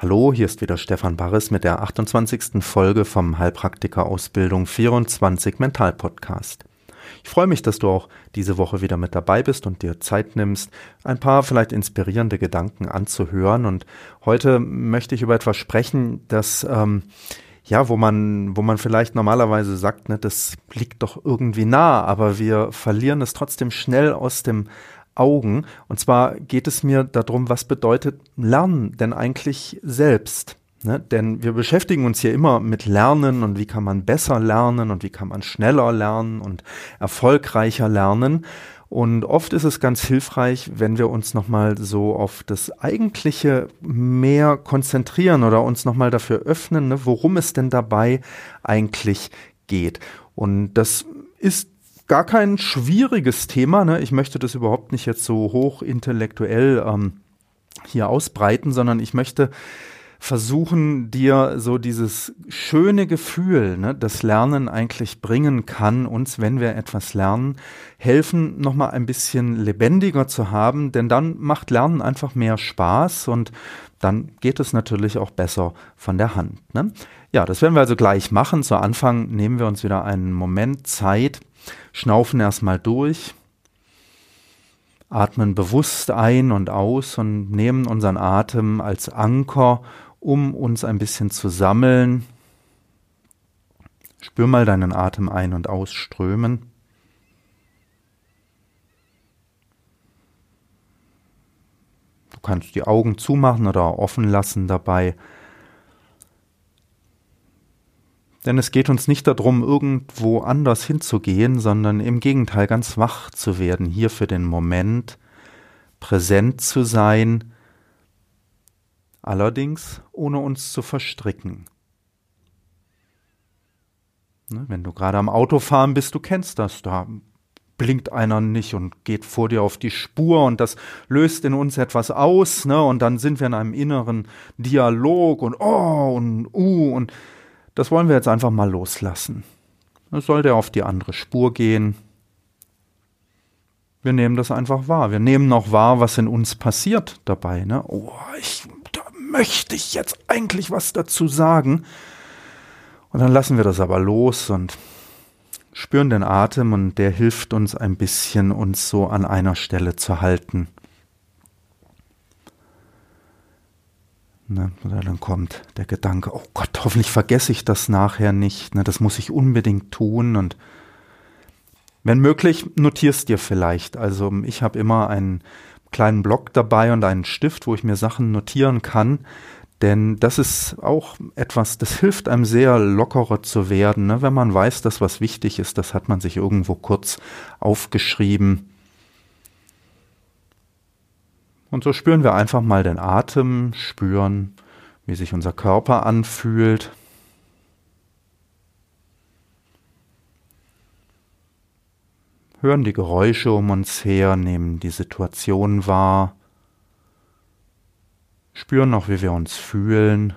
Hallo, hier ist wieder Stefan Barres mit der 28. Folge vom Heilpraktiker Ausbildung 24 Mental Podcast. Ich freue mich, dass du auch diese Woche wieder mit dabei bist und dir Zeit nimmst, ein paar vielleicht inspirierende Gedanken anzuhören. Und heute möchte ich über etwas sprechen, das ähm, ja, wo man, wo man vielleicht normalerweise sagt, ne, das liegt doch irgendwie nah, aber wir verlieren es trotzdem schnell aus dem Augen. Und zwar geht es mir darum, was bedeutet Lernen denn eigentlich selbst? Ne? Denn wir beschäftigen uns hier immer mit Lernen und wie kann man besser lernen und wie kann man schneller lernen und erfolgreicher lernen. Und oft ist es ganz hilfreich, wenn wir uns nochmal so auf das Eigentliche mehr konzentrieren oder uns nochmal dafür öffnen, ne, worum es denn dabei eigentlich geht. Und das ist gar kein schwieriges Thema. Ne? Ich möchte das überhaupt nicht jetzt so hoch intellektuell ähm, hier ausbreiten, sondern ich möchte versuchen, dir so dieses schöne Gefühl, ne, das Lernen eigentlich bringen kann, uns, wenn wir etwas lernen, helfen, nochmal ein bisschen lebendiger zu haben, denn dann macht Lernen einfach mehr Spaß und dann geht es natürlich auch besser von der Hand. Ne? Ja, das werden wir also gleich machen. Zu Anfang nehmen wir uns wieder einen Moment Zeit, Schnaufen erstmal durch, atmen bewusst ein und aus und nehmen unseren Atem als Anker, um uns ein bisschen zu sammeln. Spür mal deinen Atem ein- und ausströmen. Du kannst die Augen zumachen oder offen lassen dabei. Denn es geht uns nicht darum, irgendwo anders hinzugehen, sondern im Gegenteil ganz wach zu werden, hier für den Moment präsent zu sein, allerdings ohne uns zu verstricken. Ne, wenn du gerade am Autofahren bist, du kennst das, da blinkt einer nicht und geht vor dir auf die Spur und das löst in uns etwas aus, ne? Und dann sind wir in einem inneren Dialog und oh und uh und das wollen wir jetzt einfach mal loslassen. Es soll auf die andere Spur gehen. Wir nehmen das einfach wahr. Wir nehmen noch wahr, was in uns passiert dabei. Ne? Oh, ich, da möchte ich jetzt eigentlich was dazu sagen. Und dann lassen wir das aber los und spüren den Atem und der hilft uns ein bisschen, uns so an einer Stelle zu halten. Ne, dann kommt der Gedanke, oh Gott, hoffentlich vergesse ich das nachher nicht. Ne, das muss ich unbedingt tun. Und wenn möglich, notierst dir vielleicht. Also ich habe immer einen kleinen Block dabei und einen Stift, wo ich mir Sachen notieren kann. Denn das ist auch etwas, das hilft einem sehr lockerer zu werden. Ne? Wenn man weiß, dass was wichtig ist, das hat man sich irgendwo kurz aufgeschrieben. Und so spüren wir einfach mal den Atem, spüren, wie sich unser Körper anfühlt. Hören die Geräusche um uns her, nehmen die Situation wahr, spüren auch, wie wir uns fühlen.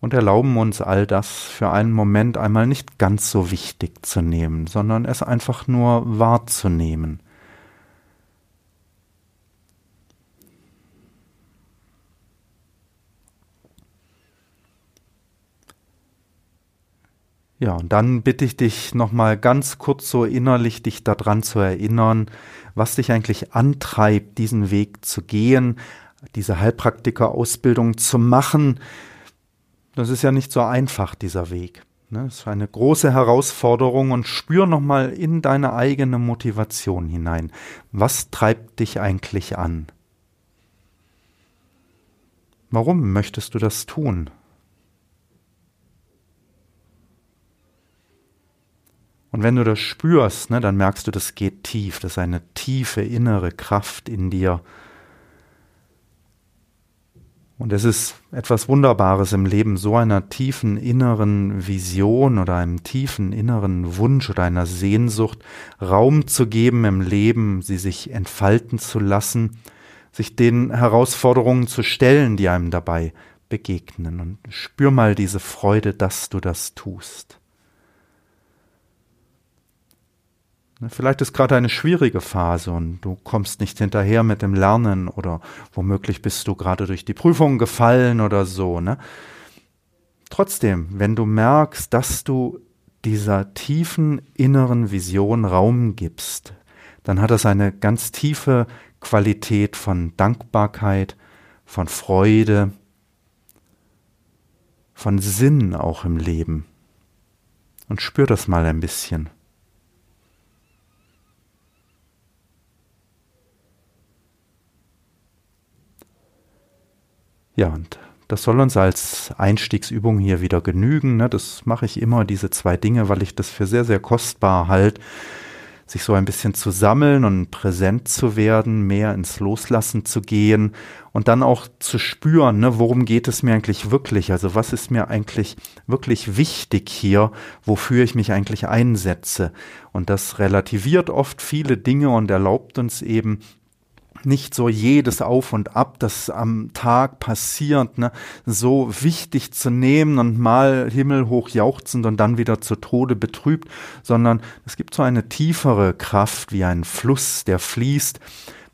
Und erlauben uns all das für einen Moment einmal nicht ganz so wichtig zu nehmen, sondern es einfach nur wahrzunehmen. Ja, und dann bitte ich dich nochmal ganz kurz so innerlich dich daran zu erinnern, was dich eigentlich antreibt, diesen Weg zu gehen, diese Heilpraktiker-Ausbildung zu machen, das ist ja nicht so einfach, dieser Weg. Das ne? ist eine große Herausforderung und spür nochmal in deine eigene Motivation hinein. Was treibt dich eigentlich an? Warum möchtest du das tun? Und wenn du das spürst, ne, dann merkst du, das geht tief. Das ist eine tiefe innere Kraft in dir, Und es ist etwas Wunderbares im Leben, so einer tiefen inneren Vision oder einem tiefen inneren Wunsch oder einer Sehnsucht Raum zu geben im Leben, sie sich entfalten zu lassen, sich den Herausforderungen zu stellen, die einem dabei begegnen. Und spür mal diese Freude, dass du das tust. Ne, vielleicht ist gerade eine schwierige Phase und du kommst nicht hinterher mit dem Lernen oder womöglich bist du gerade durch die Prüfung gefallen oder so. Ne? Trotzdem, wenn du merkst, dass du dieser tiefen inneren Vision Raum gibst, dann hat das eine ganz tiefe Qualität von Dankbarkeit, von Freude, von Sinn auch im Leben. Und spür das mal ein bisschen. Ja, und das soll uns als Einstiegsübung hier wieder genügen. Ne? Das mache ich immer, diese zwei Dinge, weil ich das für sehr, sehr kostbar halte, sich so ein bisschen zu sammeln und präsent zu werden, mehr ins Loslassen zu gehen und dann auch zu spüren, ne, worum geht es mir eigentlich wirklich? Also was ist mir eigentlich wirklich wichtig hier, wofür ich mich eigentlich einsetze? Und das relativiert oft viele Dinge und erlaubt uns eben nicht so jedes Auf und Ab, das am Tag passiert, ne, so wichtig zu nehmen und mal himmelhoch jauchzend und dann wieder zu Tode betrübt, sondern es gibt so eine tiefere Kraft wie ein Fluss, der fließt.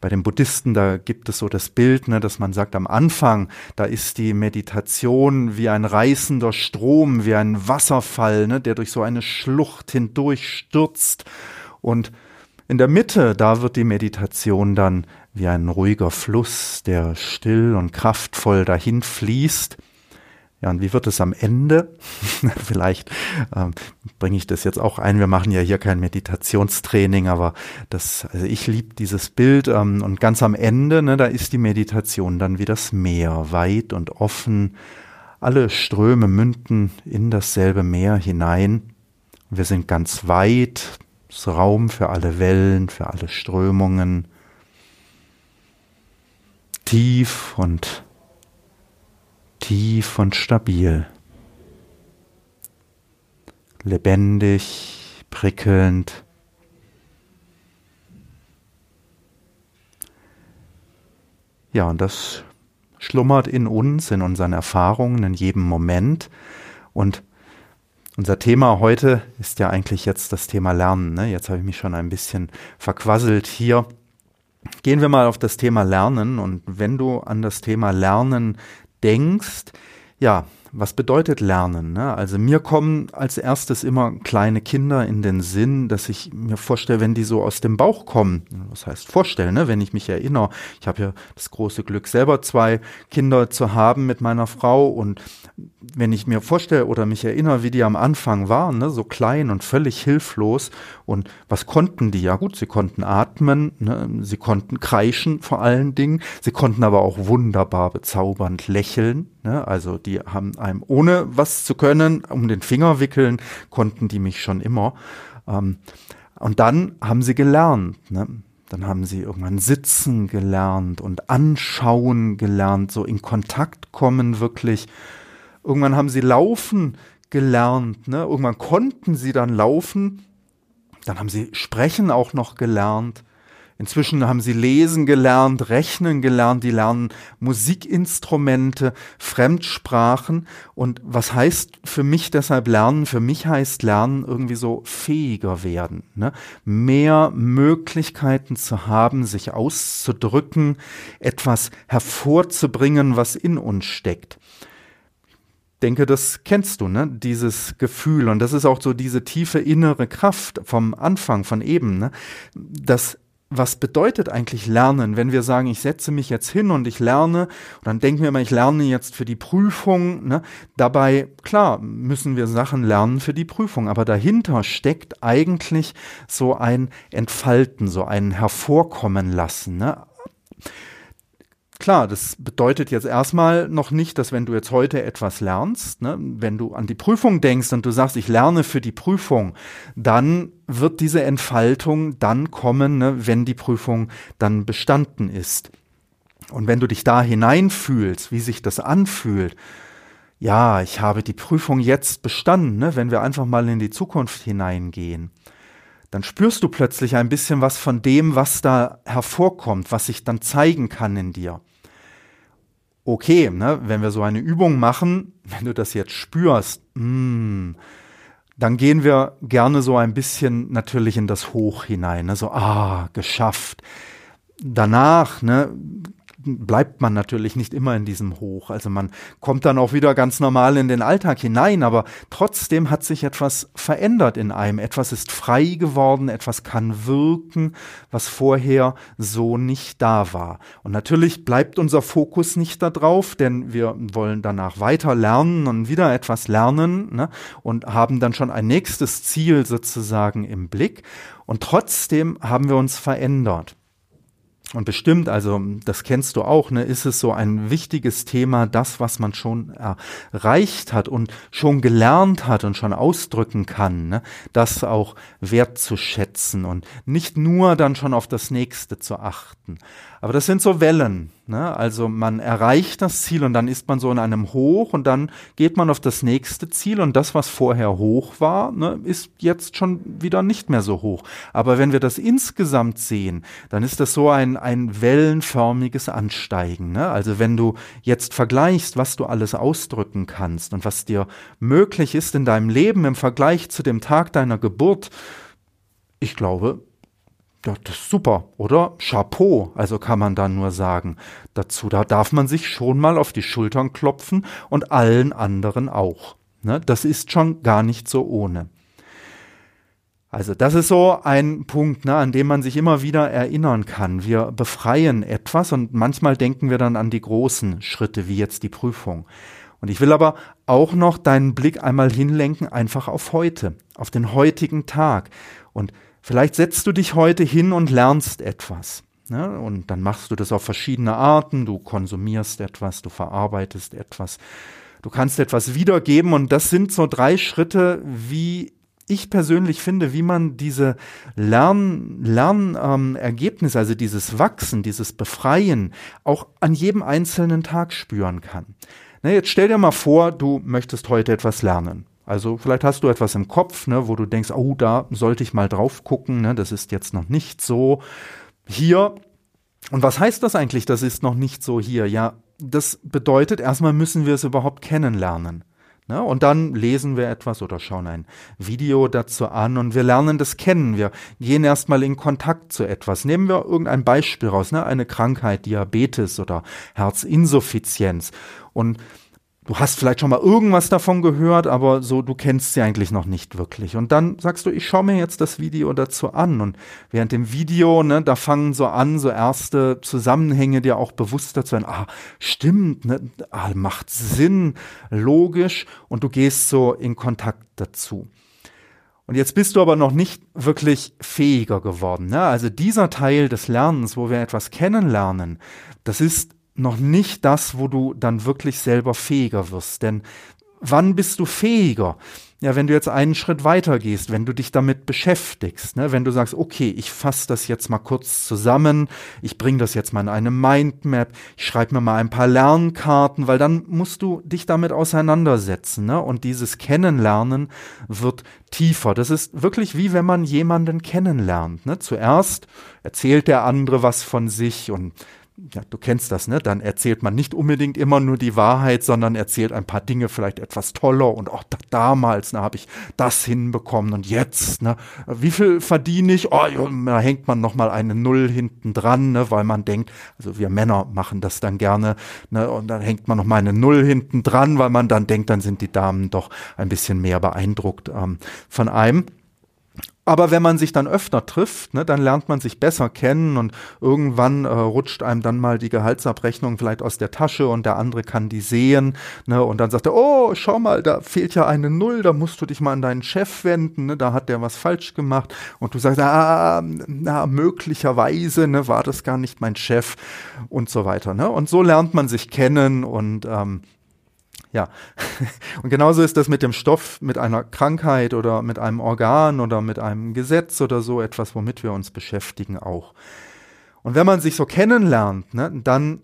Bei den Buddhisten, da gibt es so das Bild, ne, dass man sagt, am Anfang, da ist die Meditation wie ein reißender Strom, wie ein Wasserfall, ne, der durch so eine Schlucht hindurch stürzt. Und in der Mitte, da wird die Meditation dann wie ein ruhiger Fluss, der still und kraftvoll dahin fließt. Ja, und wie wird es am Ende? Vielleicht ähm, bringe ich das jetzt auch ein. Wir machen ja hier kein Meditationstraining, aber das, also ich liebe dieses Bild. Ähm, und ganz am Ende, ne, da ist die Meditation dann wie das Meer, weit und offen. Alle Ströme münden in dasselbe Meer hinein. Wir sind ganz weit, es Raum für alle Wellen, für alle Strömungen tief und tief und stabil, lebendig, prickelnd. Ja, und das schlummert in uns, in unseren Erfahrungen, in jedem Moment. Und unser Thema heute ist ja eigentlich jetzt das Thema Lernen. Ne? Jetzt habe ich mich schon ein bisschen verquasselt hier. Gehen wir mal auf das Thema Lernen und wenn du an das Thema Lernen denkst, ja, was bedeutet Lernen? Ne? Also mir kommen als erstes immer kleine Kinder in den Sinn, dass ich mir vorstelle, wenn die so aus dem Bauch kommen, was heißt vorstellen, ne? wenn ich mich erinnere, ich habe ja das große Glück, selber zwei Kinder zu haben mit meiner Frau und wenn ich mir vorstelle oder mich erinnere, wie die am Anfang waren, ne? so klein und völlig hilflos und was konnten die? Ja gut, sie konnten atmen, ne? sie konnten kreischen vor allen Dingen, sie konnten aber auch wunderbar bezaubernd lächeln, ne? also die haben einem, ohne was zu können, um den Finger wickeln, konnten die mich schon immer. Ähm, und dann haben sie gelernt. Ne? Dann haben sie irgendwann sitzen gelernt und anschauen gelernt, so in Kontakt kommen wirklich. Irgendwann haben sie laufen gelernt. Ne? Irgendwann konnten sie dann laufen. Dann haben sie sprechen auch noch gelernt. Inzwischen haben sie lesen gelernt, rechnen gelernt, die lernen Musikinstrumente, Fremdsprachen. Und was heißt für mich deshalb lernen? Für mich heißt lernen irgendwie so fähiger werden, ne? mehr Möglichkeiten zu haben, sich auszudrücken, etwas hervorzubringen, was in uns steckt denke, das kennst du, ne? Dieses Gefühl. Und das ist auch so diese tiefe innere Kraft vom Anfang, von eben, ne? Das was bedeutet eigentlich Lernen, wenn wir sagen, ich setze mich jetzt hin und ich lerne, und dann denken wir immer, ich lerne jetzt für die Prüfung. Ne? Dabei, klar, müssen wir Sachen lernen für die Prüfung, aber dahinter steckt eigentlich so ein Entfalten, so ein Hervorkommen lassen. Ne? Klar, das bedeutet jetzt erstmal noch nicht, dass wenn du jetzt heute etwas lernst, ne, wenn du an die Prüfung denkst und du sagst, ich lerne für die Prüfung, dann wird diese Entfaltung dann kommen, ne, wenn die Prüfung dann bestanden ist. Und wenn du dich da hineinfühlst, wie sich das anfühlt, ja, ich habe die Prüfung jetzt bestanden, ne? wenn wir einfach mal in die Zukunft hineingehen, dann spürst du plötzlich ein bisschen was von dem, was da hervorkommt, was sich dann zeigen kann in dir. Okay, ne? wenn wir so eine Übung machen, wenn du das jetzt spürst, mh, hm, dann gehen wir gerne so ein bisschen natürlich in das Hoch hinein, ne? so, ah, geschafft. Danach, ne, bleibt man natürlich nicht immer in diesem Hoch. Also man kommt dann auch wieder ganz normal in den Alltag hinein, aber trotzdem hat sich etwas verändert in einem. Etwas ist frei geworden, etwas kann wirken, was vorher so nicht da war. Und natürlich bleibt unser Fokus nicht darauf, denn wir wollen danach weiter lernen und wieder etwas lernen ne, und haben dann schon ein nächstes Ziel sozusagen im Blick. Und trotzdem haben wir uns verändert. Und bestimmt, also das kennst du auch, ne, ist es so ein wichtiges Thema, das, was man schon erreicht hat und schon gelernt hat und schon ausdrücken kann, ne, das auch wertzuschätzen und nicht nur dann schon auf das nächste zu achten. Aber das sind so Wellen. Ne? Also man erreicht das Ziel und dann ist man so in einem Hoch und dann geht man auf das nächste Ziel und das, was vorher hoch war, ne, ist jetzt schon wieder nicht mehr so hoch. Aber wenn wir das insgesamt sehen, dann ist das so ein, ein wellenförmiges Ansteigen. Ne? Also wenn du jetzt vergleichst, was du alles ausdrücken kannst und was dir möglich ist in deinem Leben im Vergleich zu dem Tag deiner Geburt, ich glaube, ja, das ist super, oder? Chapeau, also kann man dann nur sagen. Dazu, da darf man sich schon mal auf die Schultern klopfen und allen anderen auch. Ne? Das ist schon gar nicht so ohne. Also das ist so ein Punkt, ne, an dem man sich immer wieder erinnern kann. Wir befreien etwas und manchmal denken wir dann an die großen Schritte, wie jetzt die Prüfung. Und ich will aber auch noch deinen Blick einmal hinlenken, einfach auf heute, auf den heutigen Tag. Und Vielleicht setzt du dich heute hin und lernst etwas. Ne? Und dann machst du das auf verschiedene Arten. Du konsumierst etwas, du verarbeitest etwas. Du kannst etwas wiedergeben. Und das sind so drei Schritte, wie ich persönlich finde, wie man diese Lern, Lernergebnisse, ähm, also dieses Wachsen, dieses Befreien auch an jedem einzelnen Tag spüren kann. Ne, jetzt stell dir mal vor, du möchtest heute etwas lernen. Also vielleicht hast du etwas im Kopf, ne, wo du denkst, oh, da sollte ich mal drauf gucken, ne, das ist jetzt noch nicht so hier. Und was heißt das eigentlich, das ist noch nicht so hier? Ja, das bedeutet, erstmal müssen wir es überhaupt kennenlernen. Ne? Und dann lesen wir etwas oder schauen ein Video dazu an und wir lernen das kennen. Wir gehen erstmal in Kontakt zu etwas. Nehmen wir irgendein Beispiel raus, ne? eine Krankheit, Diabetes oder Herzinsuffizienz. Und du hast vielleicht schon mal irgendwas davon gehört, aber so, du kennst sie eigentlich noch nicht wirklich. Und dann sagst du, ich schaue mir jetzt das Video dazu an. Und während dem Video, ne, da fangen so an, so erste Zusammenhänge dir auch bewusster zu sein. Ah, stimmt, ne, ah, macht Sinn, logisch. Und du gehst so in Kontakt dazu. Und jetzt bist du aber noch nicht wirklich fähiger geworden. Ne? Also dieser Teil des Lernens, wo wir etwas kennenlernen, das ist noch nicht das, wo du dann wirklich selber fähiger wirst. Denn wann bist du fähiger? Ja, wenn du jetzt einen Schritt weiter gehst, wenn du dich damit beschäftigst, ne, wenn du sagst, okay, ich fasse das jetzt mal kurz zusammen, ich bringe das jetzt mal in eine Mindmap, ich schreibe mir mal ein paar Lernkarten, weil dann musst du dich damit auseinandersetzen, ne? Und dieses Kennenlernen wird tiefer. Das ist wirklich wie wenn man jemanden kennenlernt. Ne? Zuerst erzählt der andere was von sich und ja, du kennst das, ne? Dann erzählt man nicht unbedingt immer nur die Wahrheit, sondern erzählt ein paar Dinge vielleicht etwas toller und auch da, damals, ne, habe ich das hinbekommen und jetzt, ne? Wie viel verdiene ich? Oh, da hängt man noch mal eine Null hinten dran, ne? Weil man denkt, also wir Männer machen das dann gerne, ne? Und dann hängt man noch mal eine Null hinten dran, weil man dann denkt, dann sind die Damen doch ein bisschen mehr beeindruckt ähm, von einem. Aber wenn man sich dann öfter trifft, ne, dann lernt man sich besser kennen und irgendwann äh, rutscht einem dann mal die Gehaltsabrechnung vielleicht aus der Tasche und der andere kann die sehen. Ne, und dann sagt er, oh, schau mal, da fehlt ja eine Null, da musst du dich mal an deinen Chef wenden, ne, da hat der was falsch gemacht. Und du sagst, ah, na, möglicherweise ne, war das gar nicht mein Chef und so weiter. Ne? Und so lernt man sich kennen und ähm, ja, und genauso ist das mit dem Stoff, mit einer Krankheit oder mit einem Organ oder mit einem Gesetz oder so etwas, womit wir uns beschäftigen auch. Und wenn man sich so kennenlernt, ne, dann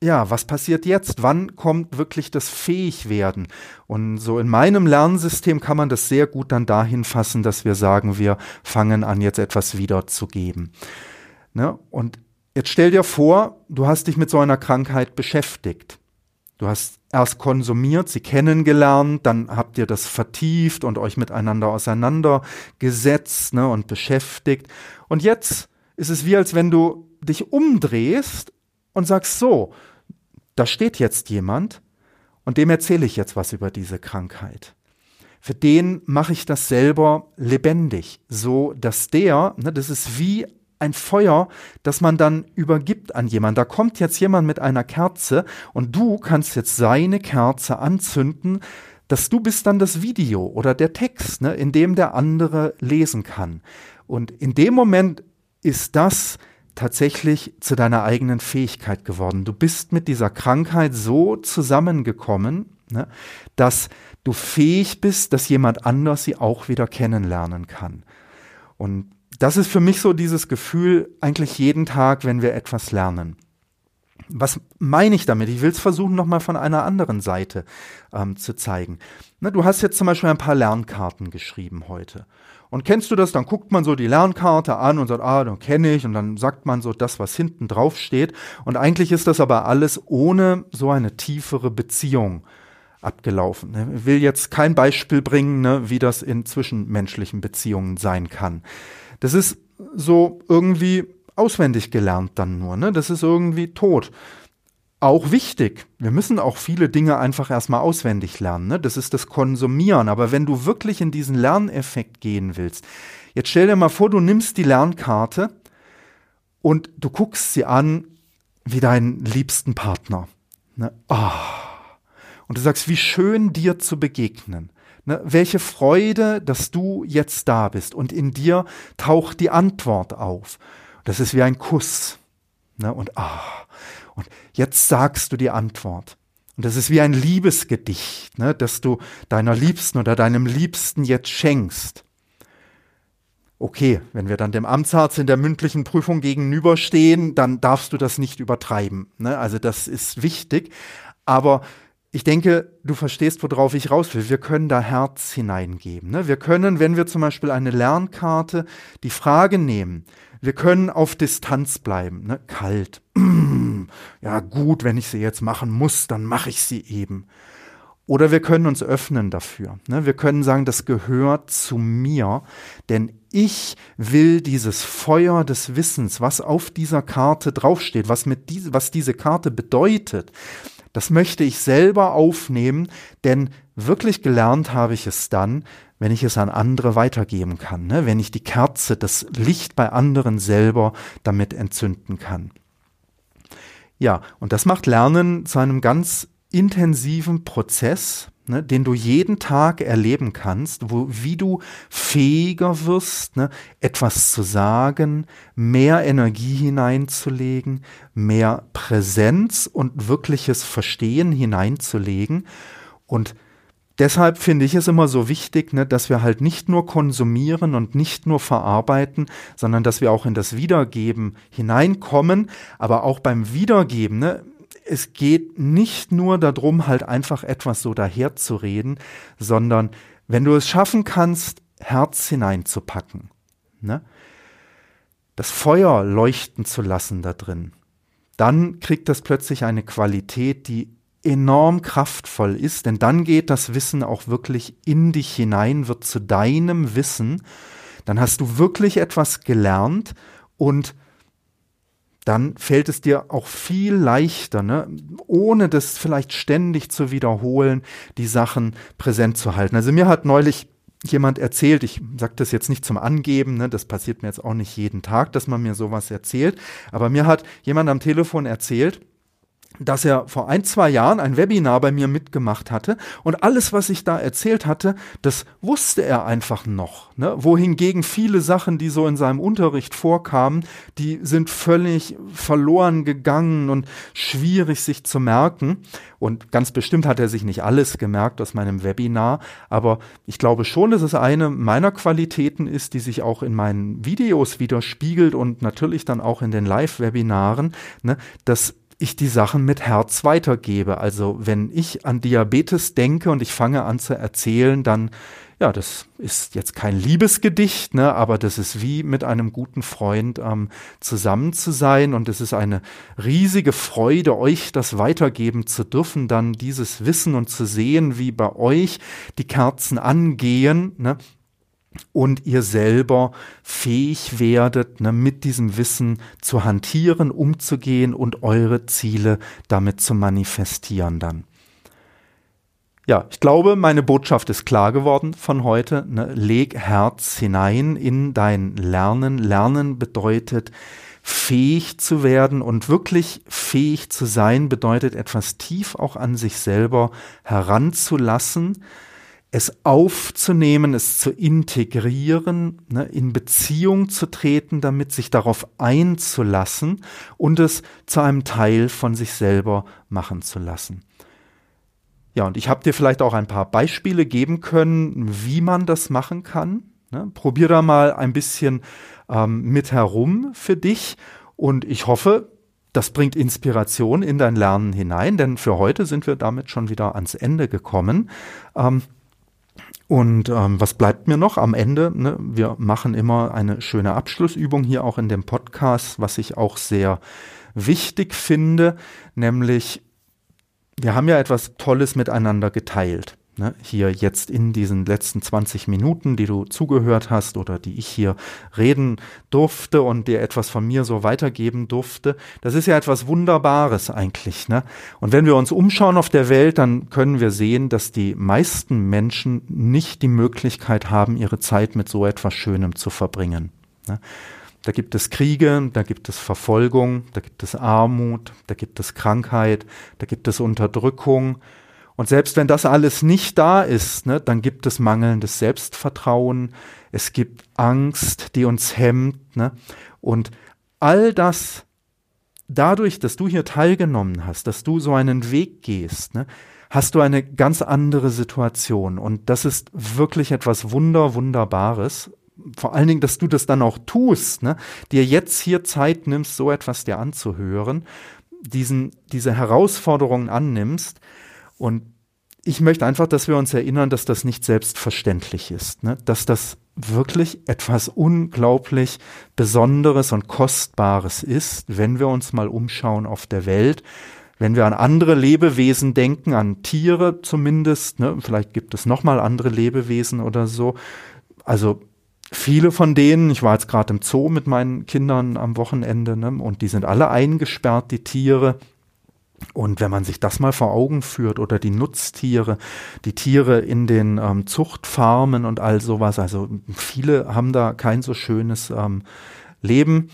ja, was passiert jetzt? Wann kommt wirklich das Fähigwerden? Und so in meinem Lernsystem kann man das sehr gut dann dahin fassen, dass wir sagen, wir fangen an, jetzt etwas wiederzugeben. Ne? Und jetzt stell dir vor, du hast dich mit so einer Krankheit beschäftigt. Du hast erst konsumiert, sie kennengelernt, dann habt ihr das vertieft und euch miteinander auseinandergesetzt ne, und beschäftigt. Und jetzt ist es wie, als wenn du dich umdrehst und sagst so, da steht jetzt jemand und dem erzähle ich jetzt was über diese Krankheit. Für den mache ich das selber lebendig, so dass der, ne, das ist wie ein Feuer, das man dann übergibt an jemanden. Da kommt jetzt jemand mit einer Kerze und du kannst jetzt seine Kerze anzünden, dass du bist dann das Video oder der Text, ne, in dem der andere lesen kann. Und in dem Moment ist das tatsächlich zu deiner eigenen Fähigkeit geworden. Du bist mit dieser Krankheit so zusammengekommen, ne, dass du fähig bist, dass jemand anders sie auch wieder kennenlernen kann. Und das ist für mich so dieses Gefühl eigentlich jeden Tag, wenn wir etwas lernen. Was meine ich damit? Ich will es versuchen, nochmal von einer anderen Seite ähm, zu zeigen. Na, du hast jetzt zum Beispiel ein paar Lernkarten geschrieben heute. Und kennst du das? Dann guckt man so die Lernkarte an und sagt, ah, dann kenne ich. Und dann sagt man so das, was hinten drauf steht. Und eigentlich ist das aber alles ohne so eine tiefere Beziehung abgelaufen. Ich will jetzt kein Beispiel bringen, ne, wie das in zwischenmenschlichen Beziehungen sein kann. Das ist so irgendwie auswendig gelernt dann nur. Ne? Das ist irgendwie tot auch wichtig. Wir müssen auch viele Dinge einfach erstmal auswendig lernen. Ne? Das ist das Konsumieren. Aber wenn du wirklich in diesen Lerneffekt gehen willst, jetzt stell dir mal vor, du nimmst die Lernkarte und du guckst sie an wie deinen liebsten Partner. Ne? Oh. Und du sagst, wie schön dir zu begegnen. Ne? Welche Freude, dass du jetzt da bist. Und in dir taucht die Antwort auf. Das ist wie ein Kuss. Ne? Und ah. Und jetzt sagst du die Antwort. Und das ist wie ein Liebesgedicht, ne, das du deiner Liebsten oder deinem Liebsten jetzt schenkst. Okay, wenn wir dann dem Amtsarzt in der mündlichen Prüfung gegenüberstehen, dann darfst du das nicht übertreiben. Ne? Also das ist wichtig. Aber ich denke, du verstehst, worauf ich raus will. Wir können da Herz hineingeben. Ne? Wir können, wenn wir zum Beispiel eine Lernkarte, die Frage nehmen, wir können auf Distanz bleiben, ne? kalt. ja gut, wenn ich sie jetzt machen muss, dann mache ich sie eben. Oder wir können uns öffnen dafür. Ne? Wir können sagen, das gehört zu mir, denn ich will dieses Feuer des Wissens, was auf dieser Karte draufsteht, was, mit diese, was diese Karte bedeutet, das möchte ich selber aufnehmen, denn wirklich gelernt habe ich es dann, wenn ich es an andere weitergeben kann, ne? wenn ich die Kerze, das Licht bei anderen selber damit entzünden kann. Ja, und das macht Lernen zu einem ganz intensiven Prozess, ne, den du jeden Tag erleben kannst, wo, wie du fähiger wirst, ne, etwas zu sagen, mehr Energie hineinzulegen, mehr Präsenz und wirkliches Verstehen hineinzulegen. Und Deshalb finde ich es immer so wichtig, ne, dass wir halt nicht nur konsumieren und nicht nur verarbeiten, sondern dass wir auch in das Wiedergeben hineinkommen, aber auch beim Wiedergeben, ne, es geht nicht nur darum, halt einfach etwas so daherzureden, sondern wenn du es schaffen kannst, Herz hineinzupacken, ne, das Feuer leuchten zu lassen da drin, dann kriegt das plötzlich eine Qualität, die enorm kraftvoll ist, denn dann geht das Wissen auch wirklich in dich hinein, wird zu deinem Wissen, dann hast du wirklich etwas gelernt und dann fällt es dir auch viel leichter, ne, ohne das vielleicht ständig zu wiederholen, die Sachen präsent zu halten. Also mir hat neulich jemand erzählt, ich sage das jetzt nicht zum Angeben, ne, das passiert mir jetzt auch nicht jeden Tag, dass man mir sowas erzählt, aber mir hat jemand am Telefon erzählt, dass er vor ein, zwei Jahren ein Webinar bei mir mitgemacht hatte und alles, was ich da erzählt hatte, das wusste er einfach noch. Ne? Wohingegen viele Sachen, die so in seinem Unterricht vorkamen, die sind völlig verloren gegangen und schwierig sich zu merken. Und ganz bestimmt hat er sich nicht alles gemerkt aus meinem Webinar, aber ich glaube schon, dass es eine meiner Qualitäten ist, die sich auch in meinen Videos widerspiegelt und natürlich dann auch in den Live-Webinaren, ne? dass ich die Sachen mit Herz weitergebe. Also wenn ich an Diabetes denke und ich fange an zu erzählen, dann ja, das ist jetzt kein Liebesgedicht, ne, aber das ist wie mit einem guten Freund ähm, zusammen zu sein und es ist eine riesige Freude, euch das weitergeben zu dürfen, dann dieses Wissen und zu sehen, wie bei euch die Kerzen angehen, ne, und ihr selber fähig werdet, ne, mit diesem Wissen zu hantieren, umzugehen und eure Ziele damit zu manifestieren dann. Ja, ich glaube, meine Botschaft ist klar geworden von heute. Ne? Leg Herz hinein in dein Lernen. Lernen bedeutet, fähig zu werden und wirklich fähig zu sein, bedeutet etwas tief auch an sich selber heranzulassen, es aufzunehmen, es zu integrieren, ne, in Beziehung zu treten, damit sich darauf einzulassen und es zu einem Teil von sich selber machen zu lassen. Ja, und ich habe dir vielleicht auch ein paar Beispiele geben können, wie man das machen kann. Ne? Probier da mal ein bisschen ähm, mit herum für dich und ich hoffe, das bringt Inspiration in dein Lernen hinein, denn für heute sind wir damit schon wieder ans Ende gekommen. Ähm, und ähm, was bleibt mir noch am Ende? Ne? Wir machen immer eine schöne Abschlussübung hier auch in dem Podcast, was ich auch sehr wichtig finde, nämlich wir haben ja etwas Tolles miteinander geteilt. Ne? Hier jetzt in diesen letzten 20 Minuten, die du zugehört hast oder die ich hier reden durfte und dir etwas von mir so weitergeben durfte. Das ist ja etwas Wunderbares eigentlich. Ne? Und wenn wir uns umschauen auf der Welt, dann können wir sehen, dass die meisten Menschen nicht die Möglichkeit haben, ihre Zeit mit so etwas Schönem zu verbringen. Ne? Da gibt es Kriege, da gibt es Verfolgung, da gibt es Armut, da gibt es Krankheit, da gibt es Unterdrückung. Und selbst wenn das alles nicht da ist, ne, dann gibt es mangelndes Selbstvertrauen, es gibt Angst, die uns hemmt. Ne? Und all das, dadurch, dass du hier teilgenommen hast, dass du so einen Weg gehst, ne, hast du eine ganz andere Situation. Und das ist wirklich etwas Wunder, Wunderbares vor allen Dingen, dass du das dann auch tust, ne? dir jetzt hier Zeit nimmst, so etwas dir anzuhören, diesen, diese Herausforderungen annimmst. Und ich möchte einfach, dass wir uns erinnern, dass das nicht selbstverständlich ist, ne? dass das wirklich etwas unglaublich Besonderes und Kostbares ist, wenn wir uns mal umschauen auf der Welt, wenn wir an andere Lebewesen denken, an Tiere zumindest, ne? vielleicht gibt es noch mal andere Lebewesen oder so. Also viele von denen, ich war jetzt gerade im Zoo mit meinen Kindern am Wochenende, ne, und die sind alle eingesperrt, die Tiere. Und wenn man sich das mal vor Augen führt oder die Nutztiere, die Tiere in den ähm, Zuchtfarmen und all sowas, also viele haben da kein so schönes ähm, Leben.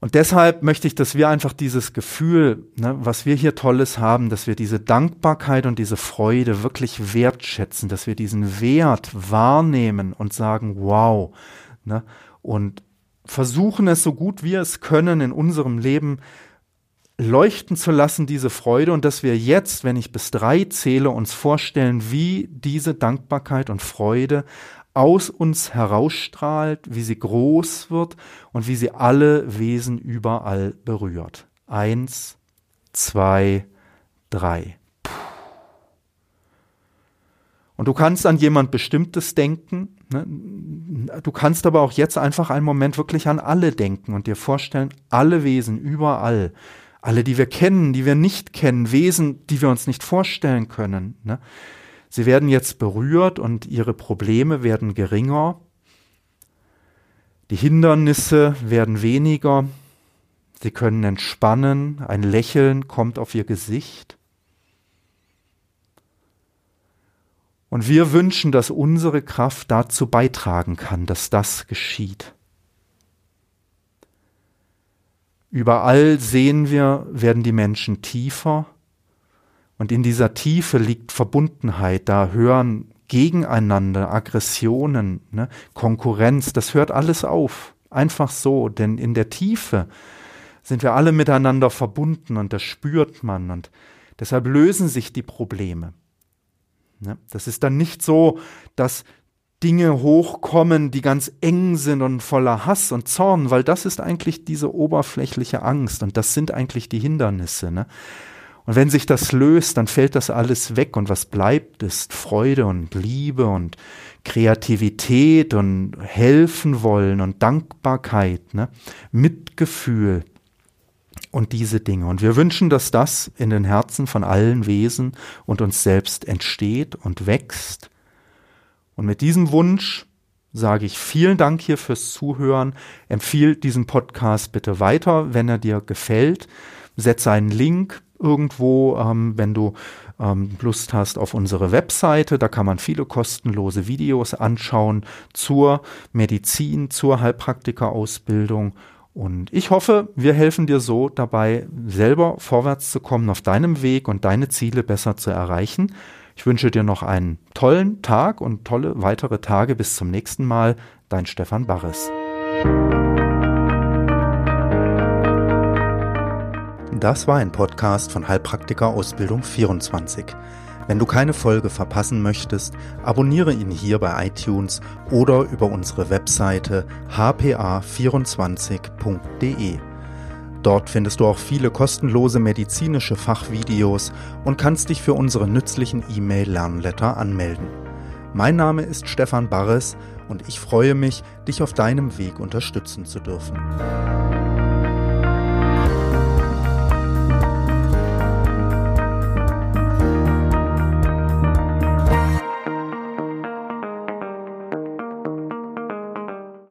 Und deshalb möchte ich, dass wir einfach dieses Gefühl, ne, was wir hier Tolles haben, dass wir diese Dankbarkeit und diese Freude wirklich wertschätzen, dass wir diesen Wert wahrnehmen und sagen, wow, ne, und versuchen es so gut wir es können in unserem Leben leuchten zu lassen, diese Freude, und dass wir jetzt, wenn ich bis drei zähle, uns vorstellen, wie diese Dankbarkeit und Freude aus uns herausstrahlt, wie sie groß wird und wie sie alle Wesen überall berührt. Eins, zwei, drei. Und du kannst an jemand Bestimmtes denken. Ne? Du kannst aber auch jetzt einfach einen Moment wirklich an alle denken und dir vorstellen, alle Wesen überall, alle, die wir kennen, die wir nicht kennen, Wesen, die wir uns nicht vorstellen können. Ne? Sie werden jetzt berührt und ihre Probleme werden geringer. Die Hindernisse werden weniger. Sie können entspannen. Ein Lächeln kommt auf ihr Gesicht. Und wir wünschen, dass unsere Kraft dazu beitragen kann, dass das geschieht. Überall sehen wir, werden die Menschen tiefer und in dieser Tiefe liegt Verbundenheit, da hören gegeneinander, Aggressionen, ne, Konkurrenz, das hört alles auf. Einfach so, denn in der Tiefe sind wir alle miteinander verbunden und das spürt man und deshalb lösen sich die Probleme. Ne? Das ist dann nicht so, dass Dinge hochkommen, die ganz eng sind und voller Hass und Zorn, weil das ist eigentlich diese oberflächliche Angst und das sind eigentlich die Hindernisse. Ne? Und wenn sich das löst, dann fällt das alles weg und was bleibt, ist Freude und Liebe und Kreativität und helfen wollen und Dankbarkeit, ne? Mitgefühl und diese Dinge. Und wir wünschen, dass das in den Herzen von allen Wesen und uns selbst entsteht und wächst. Und mit diesem Wunsch sage ich vielen Dank hier fürs Zuhören. Empfiehl diesen Podcast bitte weiter, wenn er dir gefällt. Setze einen Link irgendwo, ähm, wenn du ähm, Lust hast, auf unsere Webseite. Da kann man viele kostenlose Videos anschauen zur Medizin, zur Heilpraktikerausbildung. Und ich hoffe, wir helfen dir so dabei, selber vorwärts zu kommen auf deinem Weg und deine Ziele besser zu erreichen. Ich wünsche dir noch einen tollen Tag und tolle weitere Tage. Bis zum nächsten Mal. Dein Stefan Barres. Das war ein Podcast von Heilpraktiker Ausbildung 24. Wenn du keine Folge verpassen möchtest, abonniere ihn hier bei iTunes oder über unsere Webseite hpa24.de. Dort findest du auch viele kostenlose medizinische Fachvideos und kannst dich für unsere nützlichen E-Mail-Lernletter anmelden. Mein Name ist Stefan Barres und ich freue mich, dich auf deinem Weg unterstützen zu dürfen.